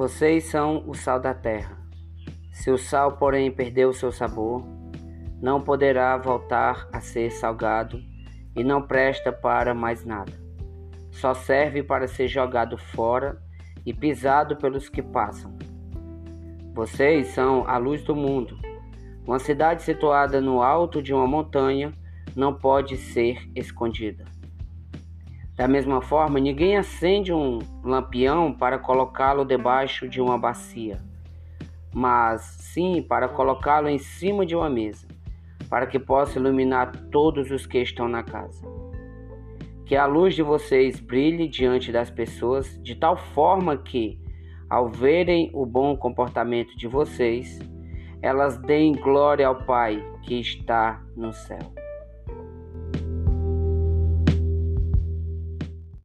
Vocês são o sal da terra. Se o sal, porém, perder o seu sabor, não poderá voltar a ser salgado e não presta para mais nada. Só serve para ser jogado fora e pisado pelos que passam. Vocês são a luz do mundo. Uma cidade situada no alto de uma montanha não pode ser escondida. Da mesma forma, ninguém acende um lampião para colocá-lo debaixo de uma bacia, mas sim para colocá-lo em cima de uma mesa, para que possa iluminar todos os que estão na casa. Que a luz de vocês brilhe diante das pessoas de tal forma que, ao verem o bom comportamento de vocês, elas deem glória ao Pai que está no céu.